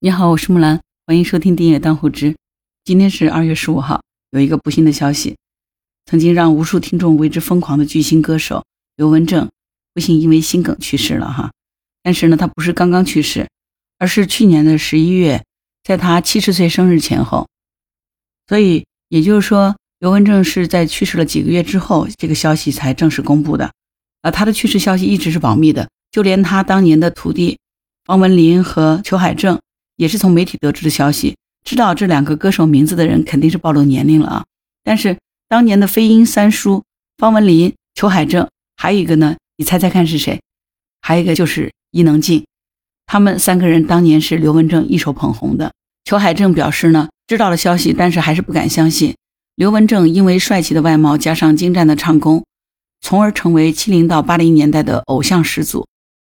你好，我是木兰，欢迎收听《订阅当户知》。今天是二月十五号，有一个不幸的消息，曾经让无数听众为之疯狂的巨星歌手刘文正，不幸因为心梗去世了哈。但是呢，他不是刚刚去世，而是去年的十一月，在他七十岁生日前后。所以也就是说，刘文正是在去世了几个月之后，这个消息才正式公布的。啊，他的去世消息一直是保密的，就连他当年的徒弟方文琳和裘海正。也是从媒体得知的消息，知道这两个歌手名字的人肯定是暴露年龄了啊！但是当年的飞鹰三叔方文琳、裘海正，还有一个呢，你猜猜看是谁？还有一个就是伊能静，他们三个人当年是刘文正一手捧红的。裘海正表示呢，知道了消息，但是还是不敢相信。刘文正因为帅气的外貌加上精湛的唱功，从而成为七零到八零年代的偶像始祖。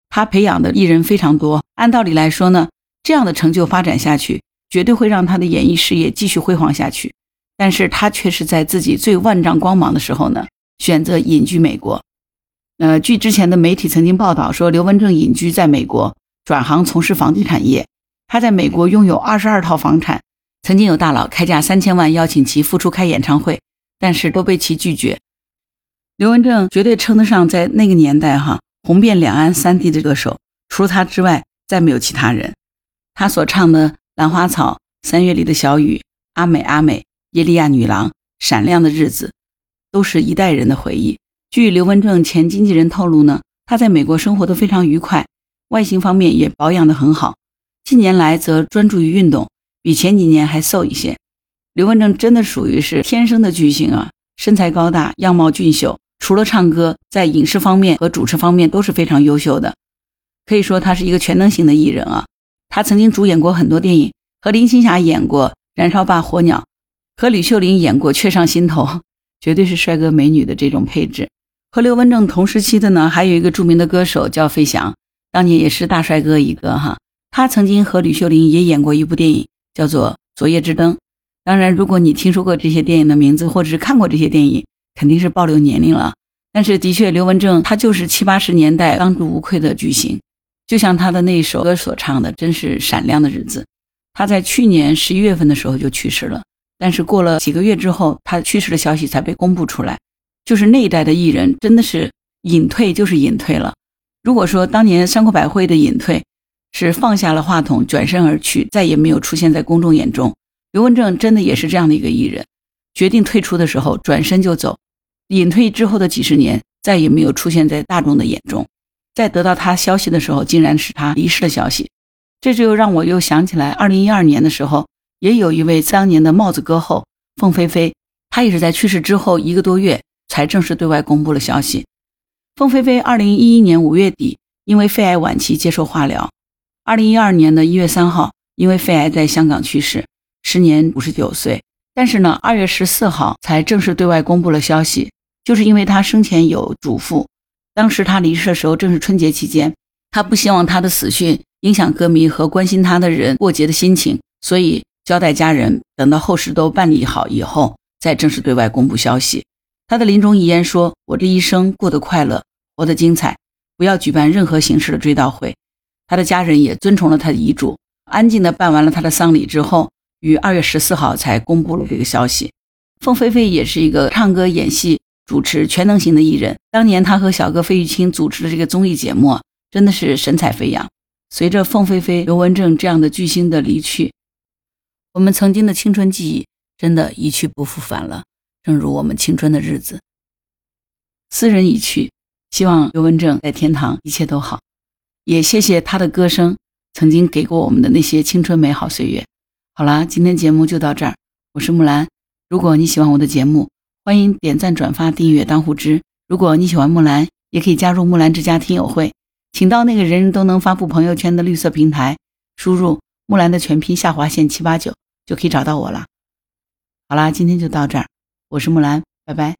他培养的艺人非常多，按道理来说呢。这样的成就发展下去，绝对会让他的演艺事业继续辉煌下去。但是他却是在自己最万丈光芒的时候呢，选择隐居美国。呃，据之前的媒体曾经报道说，刘文正隐居在美国，转行从事房地产业。他在美国拥有二十二套房产，曾经有大佬开价三千万邀请其复出开演唱会，但是都被其拒绝。刘文正绝对称得上在那个年代哈红遍两岸三地的歌手，除了他之外，再没有其他人。他所唱的《兰花草》《三月里的小雨》《阿美阿美》《耶利亚女郎》《闪亮的日子》，都是一代人的回忆。据刘文正前经纪人透露呢，他在美国生活的非常愉快，外形方面也保养得很好。近年来则专注于运动，比前几年还瘦一些。刘文正真的属于是天生的巨星啊，身材高大，样貌俊秀，除了唱歌，在影视方面和主持方面都是非常优秀的，可以说他是一个全能型的艺人啊。他曾经主演过很多电影，和林青霞演过《燃烧吧火鸟》，和吕秀玲演过《雀上心头》，绝对是帅哥美女的这种配置。和刘文正同时期的呢，还有一个著名的歌手叫费翔，当年也是大帅哥一个哈。他曾经和吕秀玲也演过一部电影，叫做《昨夜之灯》。当然，如果你听说过这些电影的名字，或者是看过这些电影，肯定是暴露年龄了。但是，的确，刘文正他就是七八十年代当之无愧的巨星。就像他的那首歌所唱的，真是闪亮的日子。他在去年十一月份的时候就去世了，但是过了几个月之后，他去世的消息才被公布出来。就是那一代的艺人，真的是隐退就是隐退了。如果说当年山口百惠的隐退是放下了话筒，转身而去，再也没有出现在公众眼中，刘文正真的也是这样的一个艺人，决定退出的时候转身就走，隐退之后的几十年再也没有出现在大众的眼中。在得到他消息的时候，竟然是他离世的消息，这就让我又想起来，二零一二年的时候，也有一位当年的帽子歌后凤飞飞，她也是在去世之后一个多月才正式对外公布了消息。凤飞飞二零一一年五月底因为肺癌晚期接受化疗，二零一二年的一月三号因为肺癌在香港去世，时年五十九岁。但是呢，二月十四号才正式对外公布了消息，就是因为他生前有嘱咐。当时他离世的时候正是春节期间，他不希望他的死讯影响歌迷和关心他的人过节的心情，所以交代家人等到后事都办理好以后再正式对外公布消息。他的临终遗言说：“我这一生过得快乐，活得精彩，不要举办任何形式的追悼会。”他的家人也遵从了他的遗嘱，安静地办完了他的丧礼之后，于二月十四号才公布了这个消息。凤飞飞也是一个唱歌演戏。主持全能型的艺人，当年他和小哥费玉清主持的这个综艺节目，真的是神采飞扬。随着凤飞飞、刘文正这样的巨星的离去，我们曾经的青春记忆真的一去不复返了。正如我们青春的日子，斯人已去，希望刘文正在天堂一切都好。也谢谢他的歌声曾经给过我们的那些青春美好岁月。好啦，今天节目就到这儿，我是木兰。如果你喜欢我的节目，欢迎点赞、转发、订阅当户知。如果你喜欢木兰，也可以加入木兰之家听友会，请到那个人人都能发布朋友圈的绿色平台，输入木兰的全拼下划线七八九，就可以找到我了。好啦，今天就到这儿，我是木兰，拜拜。